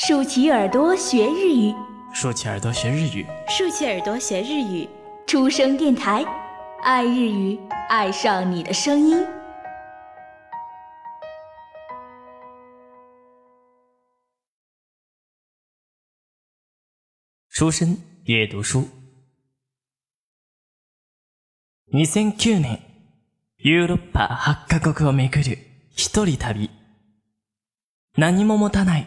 竖起耳朵学日语，竖起耳朵学日语，竖起耳朵学日语。出生电台，爱日语，爱上你的声音。书生阅读书。2009年、ヨーロッパ8カ国を巡る一人旅。何も持たない、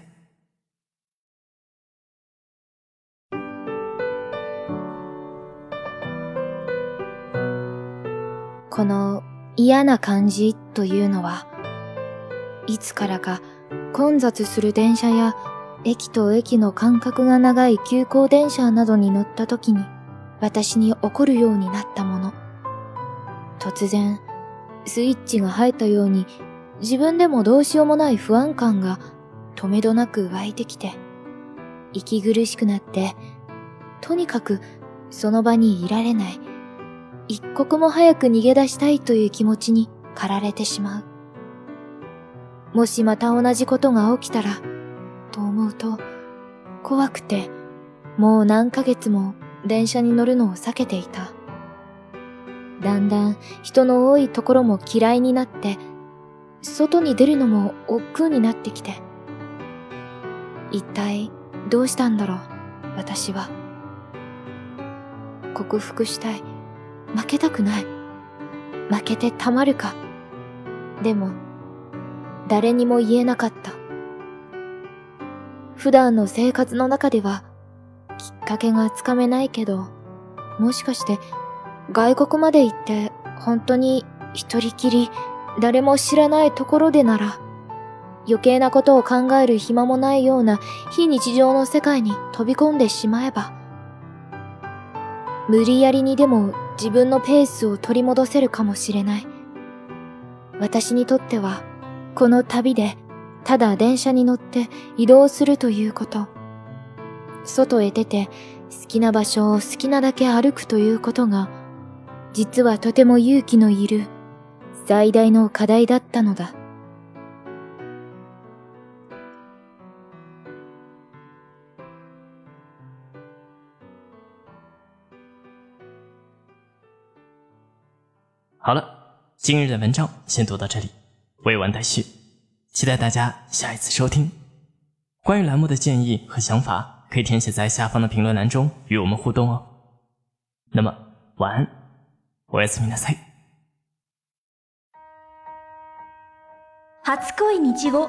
この嫌な感じというのは、いつからか混雑する電車や駅と駅の間隔が長い急行電車などに乗った時に私に起こるようになったもの。突然、スイッチが入ったように自分でもどうしようもない不安感が止めどなく湧いてきて、息苦しくなって、とにかくその場にいられない。一刻も早く逃げ出したいという気持ちに駆られてしまう。もしまた同じことが起きたら、と思うと、怖くて、もう何ヶ月も電車に乗るのを避けていた。だんだん人の多いところも嫌いになって、外に出るのも億劫になってきて。一体どうしたんだろう、私は。克服したい。負けたくない。負けてたまるか。でも、誰にも言えなかった。普段の生活の中では、きっかけがつかめないけど、もしかして、外国まで行って本当に一人きり誰も知らないところでなら、余計なことを考える暇もないような非日常の世界に飛び込んでしまえば、無理やりにでも自分のペースを取り戻せるかもしれない。私にとっては、この旅で、ただ電車に乗って移動するということ。外へ出て好きな場所を好きなだけ歩くということが、実はとても勇気のいる最大の課題だったのだ。好了，今日的文章先读到这里，未完待续，期待大家下一次收听。关于栏目的建议和想法，可以填写在下方的评论栏中与我们互动哦。那么晚安，おやすみなさい。初恋日語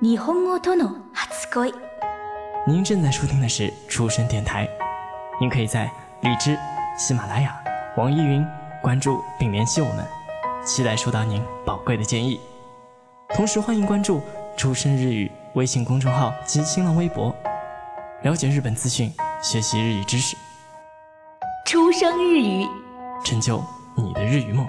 日本語との初恋。您正在收听的是出生电台，您可以在荔枝、喜马拉雅、网易云。 关注并联系我们，期待收到您宝贵的建议。同时，欢迎关注“出生日语”微信公众号及新浪微博，了解日本资讯，学习日语知识。出生日语，成就你的日语梦。